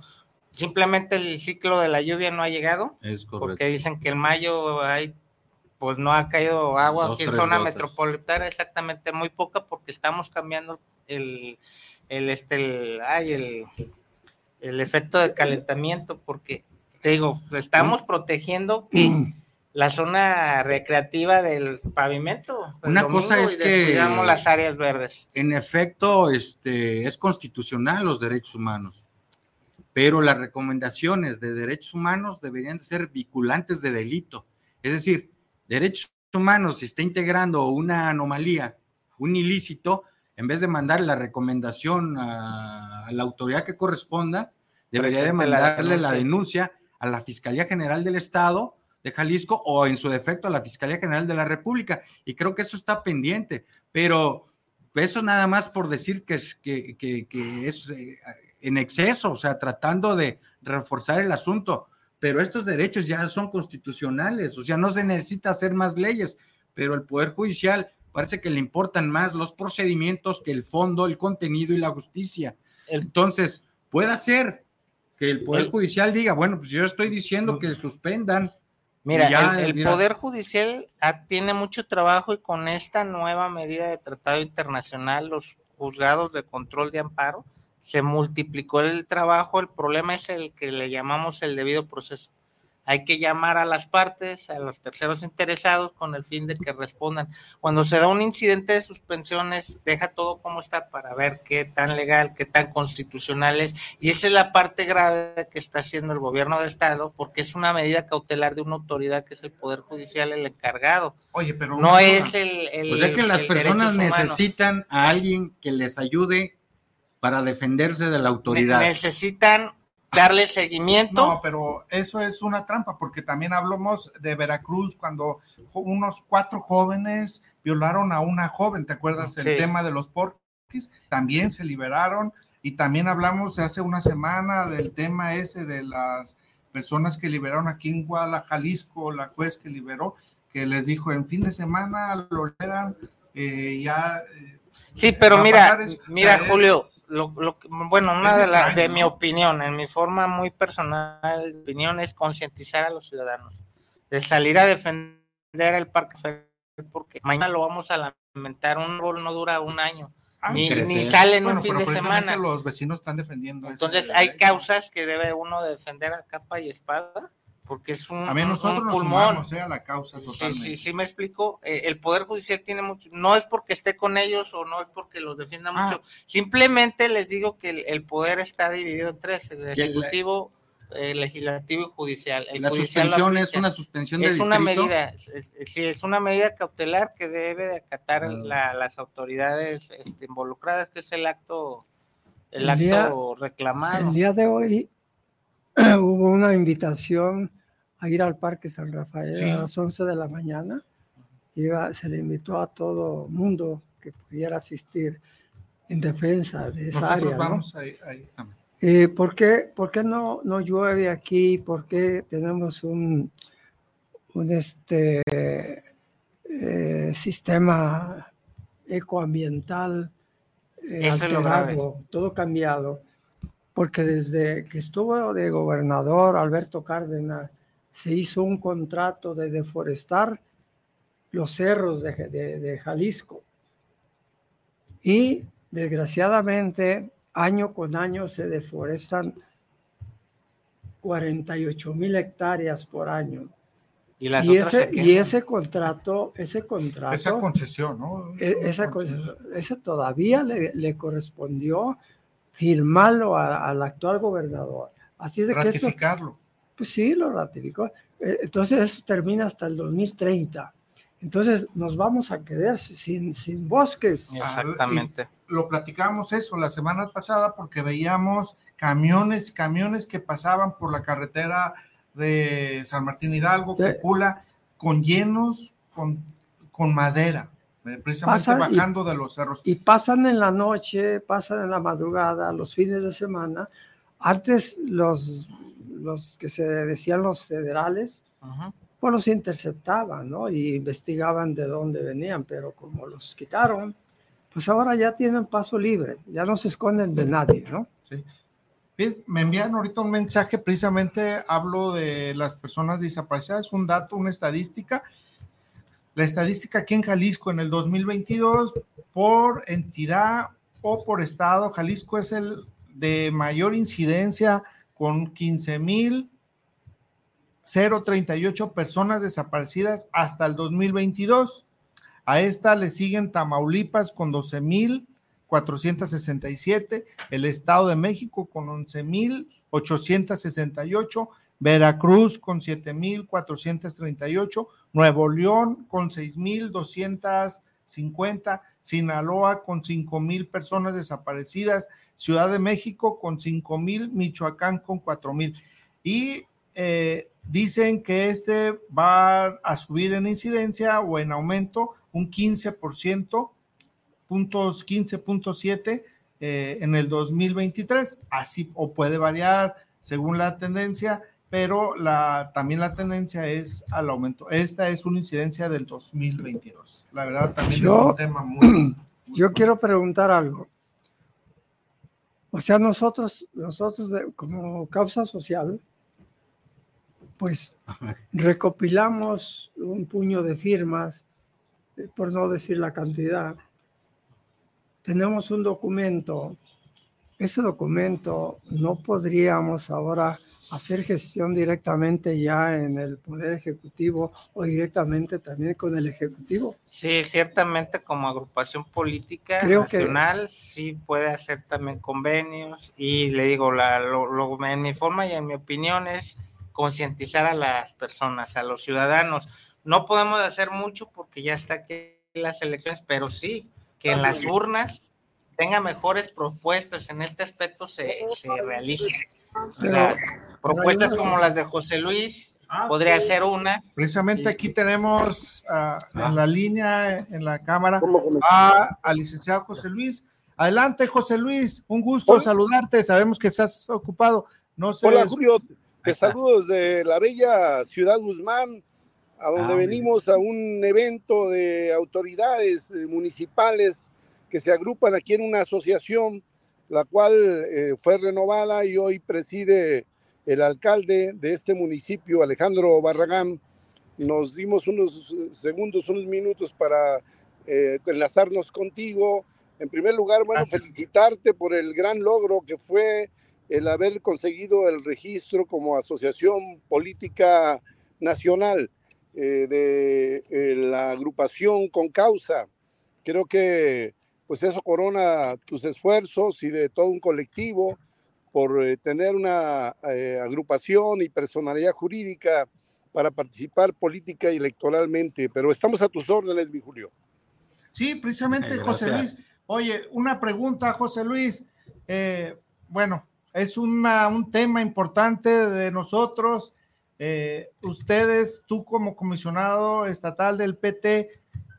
simplemente el ciclo de la lluvia no ha llegado. Es correcto. Porque dicen que el mayo hay pues no ha caído agua aquí en zona metropolitana, exactamente muy poca porque estamos cambiando el, el, este, el, el, efecto de calentamiento, porque te digo, estamos protegiendo (clears throat) la zona recreativa del pavimento. Una cosa es que las áreas verdes. En efecto, este, es constitucional los derechos humanos, pero las recomendaciones de derechos humanos deberían ser vinculantes de delito. Es decir, derechos humanos, si está integrando una anomalía, un ilícito, en vez de mandar la recomendación a, la autoridad que corresponda, debería de mandarle la denuncia. a la Fiscalía General del Estado de Jalisco o en su defecto a la Fiscalía General de la República. Y creo que eso está pendiente, pero eso nada más por decir que es, que, es eh, en exceso, o sea, tratando de reforzar el asunto. Pero estos derechos ya son constitucionales, o sea, no se necesita hacer más leyes, pero el Poder Judicial parece que le importan más los procedimientos que el fondo, el contenido y la justicia. Entonces, puede ser que el Poder Judicial diga, bueno, pues yo estoy diciendo que suspendan. Mira, el, Poder Judicial tiene mucho trabajo y con esta nueva medida de tratado internacional, los juzgados de control de amparo, se multiplicó el trabajo. El problema es el que le llamamos el debido proceso. Hay que llamar a las partes, a los terceros interesados, con el fin de que respondan. Cuando se da un incidente de suspensiones, deja todo como está para ver qué tan legal, qué tan constitucional es. Y esa es la parte grave que está haciendo el gobierno de Estado, porque es una medida cautelar de una autoridad que es el Poder Judicial el encargado. Oye, pero no es el... el o sea que las personas necesitan a alguien que les ayude para defenderse de la autoridad. Ne- Necesitan darle seguimiento. No, pero eso es una trampa, porque también hablamos de Veracruz cuando unos cuatro jóvenes violaron a una joven, ¿te acuerdas? El Sí. tema de los porquis, también se liberaron, y también hablamos de hace una semana del tema ese de las personas que liberaron aquí en Guadalajara, Jalisco, la juez que liberó, que les dijo en fin de semana lo liberan, eh, ya... eh, Sí, pero mira, eso. Mira, Julio, lo, lo bueno, una de, la- extraño, de mi opinión, en mi forma muy personal de opinión, es concientizar a los ciudadanos de salir a defender el Parque Federal, porque mañana lo vamos a lamentar. Un árbol no dura un año, Ah, ni, ni sale en Bueno, un fin de semana. los vecinos están defendiendo eso Entonces, de- hay causas que debe uno defender a capa y espada, porque es un, A mí un- nosotros un nos pulmón. sumamos eh, a la causa Sí, totalmente. sí, sí me explico. Eh, el Poder Judicial tiene mucho, no es porque esté con ellos o no es porque los defienda Ah. mucho, simplemente les digo que el, el poder está dividido en tres, el ejecutivo, el legislativo y judicial. El La judicial suspensión es una suspensión de Es una medida, es- es- sí, es una medida cautelar que debe de acatar Ah. la- las autoridades este, involucradas, que es el acto, el, El día- acto reclamado. El día de hoy (clears throat) hubo una invitación a ir al Parque San Rafael Sí. a las 11 de la mañana. Iba- se le invitó a todo mundo que pudiera asistir en defensa de esa Nosotros área. ¿no? vamos ahí, ahí también. Eh, ¿por qué, por qué no, no llueve aquí? ¿Por qué tenemos un, un este, eh, sistema ecoambiental eh, alterado, todo cambiado? Porque desde que estuvo de gobernador Alberto Cárdenas, se hizo un contrato de deforestar los cerros de, de- de Jalisco. Y desgraciadamente, año con año se deforestan 48 mil hectáreas por año. Y, las Y ese, y ese contrato, ese contrato, Esa concesión, ¿no? e- esa cosa, ese todavía le, le correspondió firmarlo a- al actual gobernador. Así es de que esto, Ratificarlo. pues sí, lo ratificó. Eh, Entonces eso termina hasta el 2030. Entonces nos vamos a quedar sin, sin bosques. Exactamente. Lo platicamos eso la semana pasada porque veíamos camiones, camiones que pasaban por la carretera de San Martín Hidalgo, De- Cocula, con llenos, con, con madera, precisamente Pasan y- bajando de los cerros. y pasan en la noche, pasan en la madrugada, los fines de semana. Antes los, los que se decían los federales, Ujú. pues los interceptaban, ¿no? Y investigaban de dónde venían, pero como los quitaron, pues ahora ya tienen paso libre, ya no se esconden de nadie, ¿no? Bien, Me envían ahorita un mensaje, precisamente hablo de las personas desaparecidas, un dato, una estadística. La estadística aquí en Jalisco en el 2022, por entidad o por estado, Jalisco es el de mayor incidencia con 15.038 personas desaparecidas hasta el 2022. A esta le siguen Tamaulipas con 12.467, el Estado de México con 11.868, Veracruz con 7.438, Nuevo León con 6.250, Sinaloa con 5.000 personas desaparecidas, Ciudad de México con 5.000, Michoacán con 4.000. Y eh, dicen que este va a subir en incidencia o en aumento un 15%, puntos 15.7 eh, en el 2023. Así o puede variar según la tendencia, pero la, también la tendencia es al aumento. Esta es una incidencia del 2022. La verdad también Yo- es un tema muy... (clears throat) Yo quiero preguntar algo. O sea, nosotros, nosotros de- como causa social, pues (laughs) recopilamos un puño de firmas, eh, por no decir la cantidad. Tenemos un documento ese documento no podríamos ahora hacer gestión directamente ya en el Poder Ejecutivo o directamente también con el Ejecutivo. Sí, ciertamente como agrupación política nacional sí puede hacer también convenios y le digo, la, lo, en mi forma y en mi opinión es concientizar a las personas, a los ciudadanos. No podemos hacer mucho porque ya está aquí las elecciones, pero sí que en las urnas tenga mejores propuestas en este aspecto se, se realicen. propuestas como las de José Luis, ah, podría ser una. Precisamente aquí tenemos ah, en la línea, en la cámara, a, al licenciado José Luis. Adelante, José Luis, un gusto saludarte. Sabemos que estás ocupado. No sé. Hola, Julio. Te saludo desde la bella ciudad Guzmán, a donde ah, venimos a un evento de autoridades eh, municipales que se agrupan aquí en una asociación, la cual eh, fue renovada y hoy preside el alcalde de este municipio, Alejandro Barragán. Nos dimos unos segundos, unos minutos para eh, enlazarnos contigo. En primer lugar, bueno, felicitarte por el gran logro que fue el haber conseguido el registro como asociación política nacional eh, de la agrupación con causa. Creo que pues eso corona tus esfuerzos y de todo un colectivo por eh, tener una eh, agrupación y personalidad jurídica para participar política y electoralmente. Pero estamos a tus órdenes, mi Julio. Sí, precisamente, José Luis. Oye, una pregunta, José Luis. Eh, bueno, es una, un tema importante de nosotros. ustedes, tú como comisionado estatal del PT,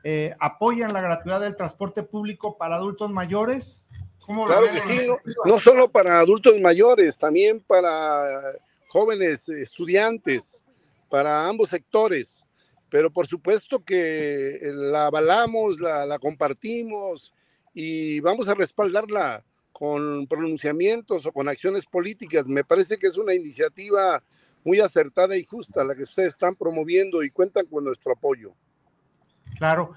eh, apoyan la gratuidad del transporte público para adultos mayores. claro que sí, no, solo para adultos mayores, también para jóvenes estudiantes, para ambos sectores. Pero por supuesto que la avalamos, la, la compartimos y vamos a respaldarla con pronunciamientos o con acciones políticas. Me parece que es una iniciativa muy acertada y justa la que ustedes están promoviendo y cuentan con nuestro apoyo. Claro.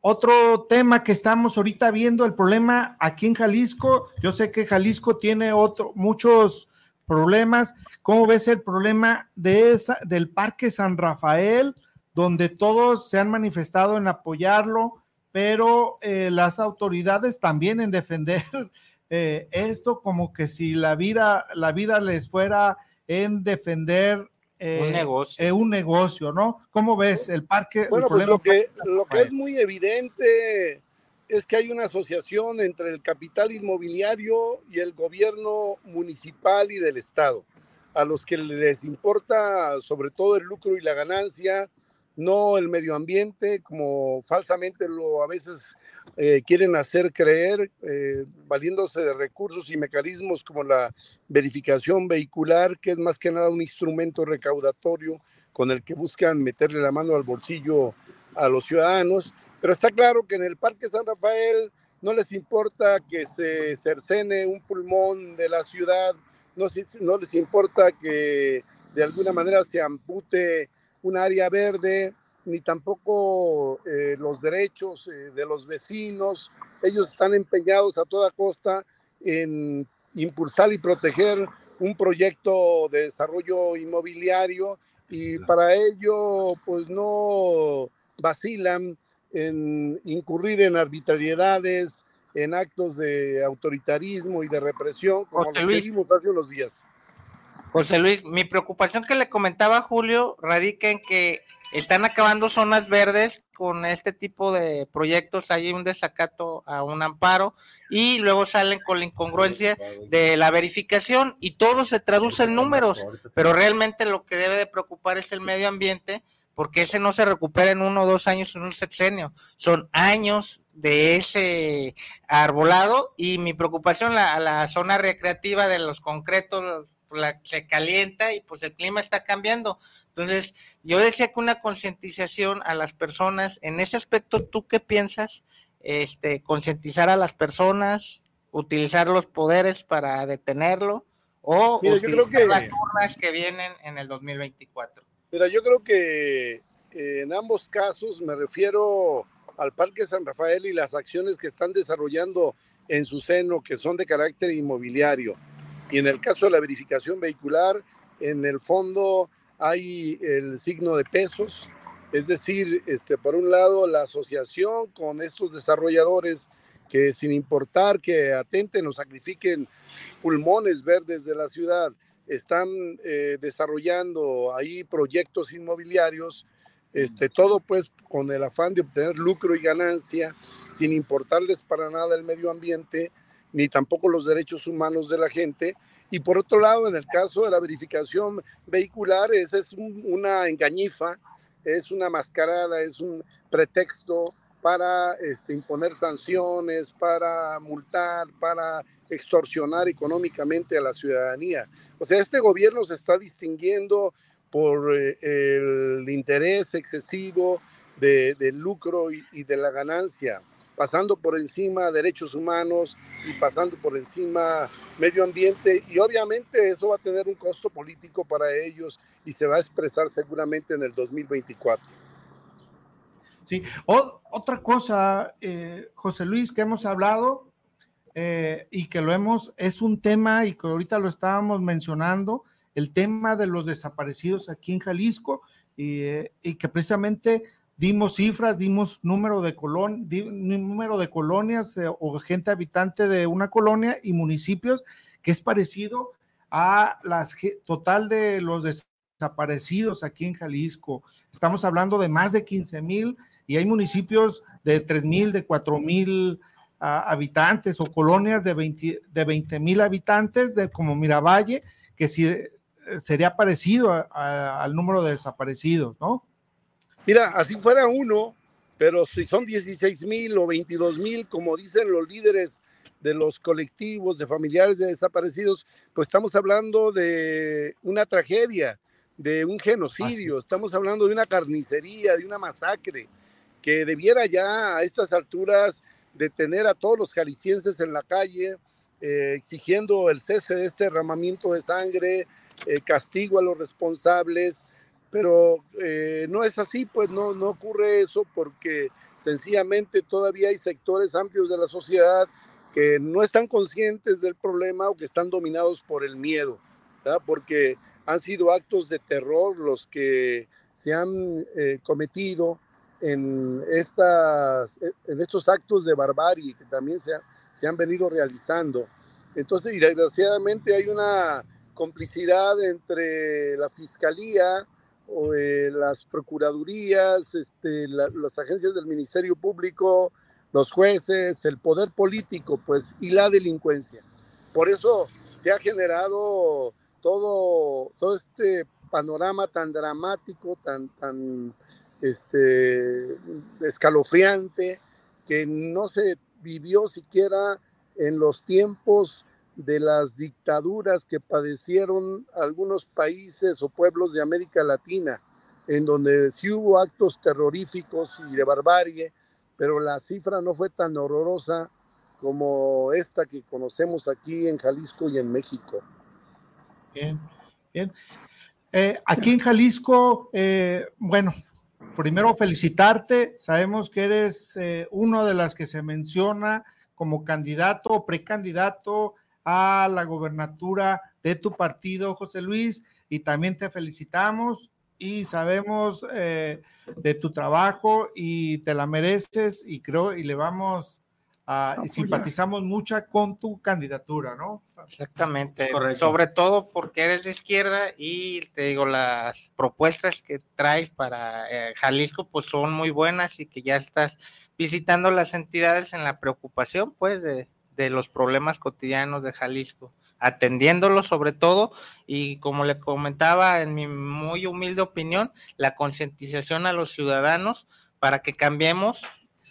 Otro tema que estamos ahorita viendo, el problema aquí en Jalisco, yo sé que Jalisco tiene otro, muchos problemas. ¿Cómo ves el problema de esa, del Parque San Rafael, donde todos se han manifestado en apoyarlo, pero eh, las autoridades también en defender eh, esto, como que si la vida, la vida les fuera en defender un, eh, negocio. Eh, un negocio, ¿no? ¿Cómo ves el parque? Bueno, pues lo que, lo que es muy evidente es que hay una asociación entre el capital inmobiliario y el gobierno municipal y del Estado, a los que les importa sobre todo el lucro y la ganancia, no el medio ambiente, como falsamente lo a veces eh, quieren hacer creer, eh, valiéndose de recursos y mecanismos como la verificación vehicular, que es más que nada un instrumento recaudatorio con el que buscan meterle la mano al bolsillo a los ciudadanos. Pero está claro que en el Parque San Rafael no les importa que se cercene un pulmón de la ciudad, no, no les importa que de alguna manera se ampute un área verde, ni tampoco eh, los derechos eh, de los vecinos. Ellos están empeñados a toda costa en impulsar y proteger un proyecto de desarrollo inmobiliario y para ello pues no vacilan en incurrir en arbitrariedades, en actos de autoritarismo y de represión como los que vimos hace unos días. José Luis, mi preocupación que le comentaba Julio radica en que están acabando zonas verdes con este tipo de proyectos, hay un desacato a un amparo y luego salen con la incongruencia de la verificación y todo se traduce en números, pero realmente lo que debe de preocupar es el medio ambiente porque ese no se recupera en uno o dos años en un sexenio, son años de ese arbolado y mi preocupación la, la zona recreativa de los concretos la, se calienta y pues el clima está cambiando. Entonces, yo decía que una concientización a las personas, en ese aspecto, ¿tú qué piensas? Este, concientizar a las personas, utilizar los poderes para detenerlo o utilizar las urnas que vienen en el 2024. Mira, yo creo que eh, en ambos casos me refiero al Parque San Rafael y las acciones que están desarrollando en su seno, que son de carácter inmobiliario. Y en el caso de la verificación vehicular, en el fondo hay el signo de pesos, es decir, este, por un lado la asociación con estos desarrolladores que sin importar que atenten o sacrifiquen pulmones verdes de la ciudad, están eh, desarrollando ahí proyectos inmobiliarios, este, todo pues con el afán de obtener lucro y ganancia, sin importarles para nada el medio ambiente, ni tampoco los derechos humanos de la gente. Y por otro lado, en el caso de la verificación vehicular, esa es una engañifa, es una mascarada, es un pretexto para este, imponer sanciones, para multar, para extorsionar económicamente a la ciudadanía. O sea, este gobierno se está distinguiendo por eh, el interés excesivo del lucro y, de la ganancia, pasando por encima derechos humanos y pasando por encima medio ambiente. Y obviamente eso va a tener un costo político para ellos y se va a expresar seguramente en el 2024. Sí, otra cosa, eh, José Luis, que hemos hablado eh, y que lo hemos, es un tema y que ahorita lo estábamos mencionando, el tema de los desaparecidos aquí en Jalisco y, eh, que precisamente dimos cifras, dimos número de, colon, número de colonias o gente habitante de una colonia y municipios que es parecido a las total de los desaparecidos aquí en Jalisco. Estamos hablando de más de 15 mil y hay municipios de 3 mil, de 4 mil ah, habitantes o colonias de 20 de mil habitantes, de, como Miravalle, que si, eh, sería parecido al número de desaparecidos, ¿no? Mira, así fuera uno, pero si son 16 mil o 22 mil, como dicen los líderes de los colectivos de familiares de desaparecidos, pues estamos hablando de una tragedia, de un genocidio, estamos hablando de una carnicería, de una masacre que debiera ya a estas alturas detener a todos los jaliscienses en la calle, eh, exigiendo el cese de este derramamiento de sangre, eh, castigo a los responsables, pero eh, no es así, pues no, no ocurre eso porque sencillamente todavía hay sectores amplios de la sociedad que no están conscientes del problema o que están dominados por el miedo, porque han sido actos de terror los que se han cometido en, estas, en estos actos de barbarie que también se, se han venido realizando. Entonces, y desgraciadamente hay una complicidad entre la fiscalía, las procuradurías, este, las agencias del Ministerio Público, los jueces, el poder político, pues, y la delincuencia. Por eso se ha generado todo, todo este panorama tan dramático, tan, tan este, escalofriante que no se vivió siquiera en los tiempos de las dictaduras que padecieron algunos países o pueblos de América Latina, en donde sí hubo actos terroríficos y de barbarie, pero la cifra no fue tan horrorosa como esta que conocemos aquí en Jalisco y en México. Bien, bien. Eh, aquí en Jalisco, eh, bueno, primero felicitarte. Sabemos que eres eh, uno de las que se menciona como candidato o precandidato a la gobernatura de tu partido, José Luis, y también te felicitamos y sabemos eh, de tu trabajo y te la mereces y creo y le vamos a simpatizamos mucho con tu candidatura, ¿no? Exactamente, sobre todo porque eres de izquierda y te digo, las propuestas que traes para eh, Jalisco pues son muy buenas y que ya estás visitando las entidades en la preocupación pues de, de los problemas cotidianos de Jalisco, atendiéndolos sobre todo y como le comentaba en mi muy humilde opinión, la concientización a los ciudadanos para que cambiemos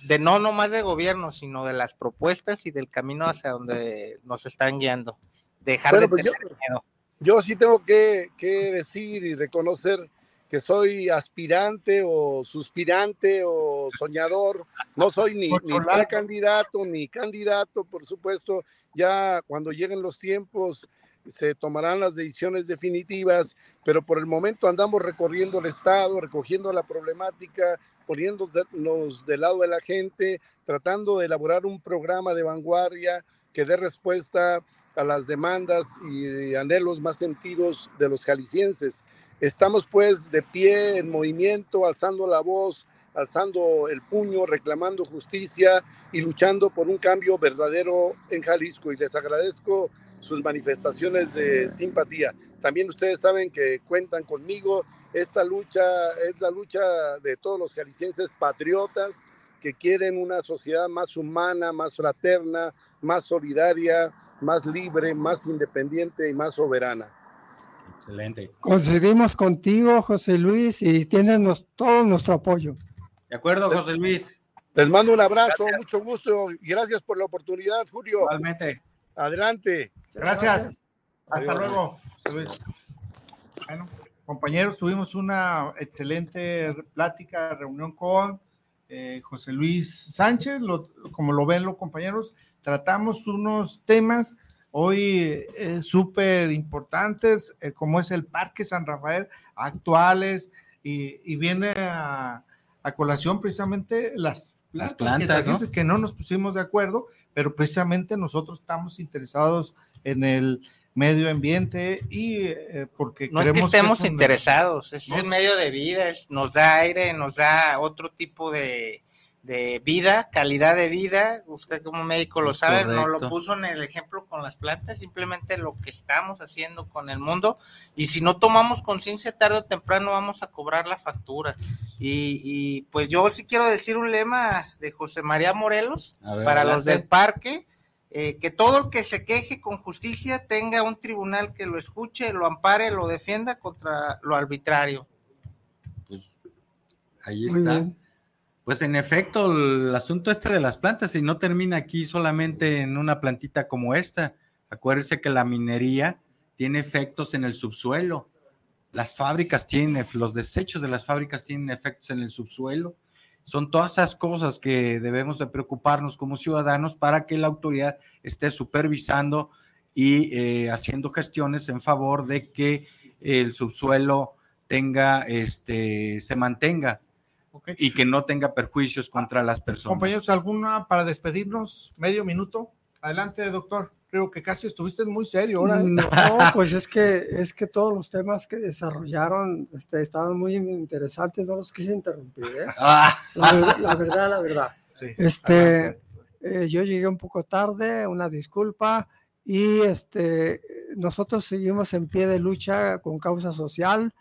de no nomás de gobierno, sino de las propuestas y del camino hacia donde nos están guiando. Dejar de pues yo, miedo. Yo sí tengo que, decir y reconocer que soy aspirante o suspirante o soñador. No soy ni, ni candidato ni candidato, por supuesto. Ya cuando lleguen los tiempos se tomarán las decisiones definitivas, pero por el momento andamos recorriendo el Estado, recogiendo la problemática, poniéndonos del lado de la gente, tratando de elaborar un programa de vanguardia que dé respuesta a las demandas y anhelos más sentidos de los jaliscienses. Estamos pues de pie, en movimiento, alzando la voz, alzando el puño, reclamando justicia y luchando por un cambio verdadero en Jalisco. Y les agradezco sus manifestaciones de simpatía. También ustedes saben que cuentan conmigo. Esta lucha es la lucha de todos los jaliscienses patriotas que quieren una sociedad más humana, más fraterna, más solidaria, más libre, más independiente y más soberana. Excelente. Coincidimos contigo, José Luis, y tienes todo nuestro apoyo. De acuerdo, José Luis. Les mando un abrazo, mucho gusto y gracias por la oportunidad, Julio. Igualmente. Adelante. Gracias. Hasta luego. Bueno, compañeros, tuvimos una excelente plática, reunión con eh, José Luis Sánchez. como lo ven los compañeros, tratamos unos temas hoy eh, súper importantes, eh, como es el Parque San Rafael, actuales, y, viene a, colación precisamente las las plantas, que, que no nos pusimos de acuerdo, pero precisamente nosotros estamos interesados en el medio ambiente y eh, porque no es que estemos interesados, es un medio de vida, nos da aire, nos da otro tipo de, vida, calidad de vida, usted como médico lo sabe, no lo puso en el ejemplo con las plantas, simplemente lo que estamos haciendo con el mundo y si no tomamos conciencia tarde o temprano vamos a cobrar la factura. Y, y, pues yo sí quiero decir un lema de José María Morelos para los del parque eh, que todo el que se queje con justicia tenga un tribunal que lo escuche, lo ampare, lo defienda contra lo arbitrario. Pues ahí está. Pues en efecto, el asunto este de las plantas, y no termina aquí solamente en una plantita como esta. Acuérdese que la minería tiene efectos en el subsuelo. Las fábricas tienen, los desechos de las fábricas tienen efectos en el subsuelo son todas esas cosas que debemos de preocuparnos como ciudadanos para que la autoridad esté supervisando y eh, haciendo gestiones en favor de que el subsuelo tenga, este, se mantenga y que no tenga perjuicios contra las personas. Compañeros, ¿alguna para despedirnos? Medio minuto. Adelante, doctor creo que casi estuviste muy serio ahora. ¿eh? No, pues es que es que todos los temas que desarrollaron este, estaban muy interesantes, no los quise interrumpir. ¿eh? (laughs) Ah. La, verdad, la verdad, este, eh, yo llegué un poco tarde, una disculpa, y este, nosotros seguimos en pie de lucha con causa social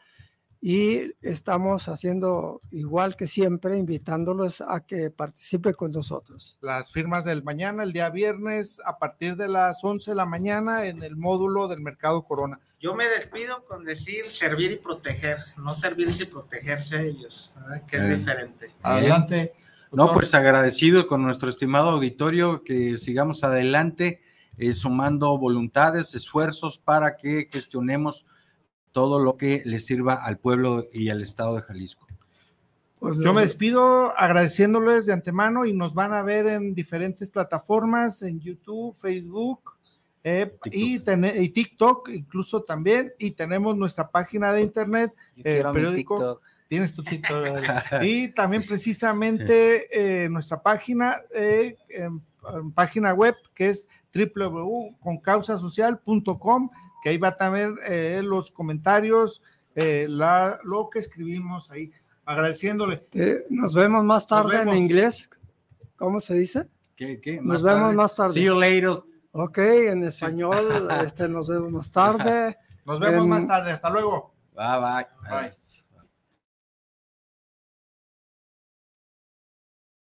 y estamos haciendo igual que siempre, invitándolos a que participe con nosotros. Las firmas del mañana, el día viernes, a partir de las 11 de la mañana en el módulo del Mercado Corona. Yo me despido con decir servir y proteger, no servirse y protegerse ellos, que es diferente. Adelante. No, pues agradecido con nuestro estimado auditorio que sigamos adelante, eh, sumando voluntades, esfuerzos para que gestionemos todo lo que le sirva al pueblo y al estado de Jalisco. Pues yo me despido agradeciéndoles de antemano y nos van a ver en diferentes plataformas, en YouTube, Facebook eh, Y, TikTok incluso también. Y tenemos nuestra página de internet, eh, periódico. Tienes tu TikTok. (laughs) y también precisamente eh, nuestra página, página web que es www.concausasocial.com que ahí va a tener eh, los comentarios, eh, la, lo que escribimos ahí, agradeciéndole. nos vemos más tarde en inglés. ¿Cómo se dice? ¿Qué, qué? Nos vemos más tarde. See you later. Ok, en español, (laughs) este, nos vemos más tarde. Nos vemos más tarde. Hasta luego. Bye, bye. Bye.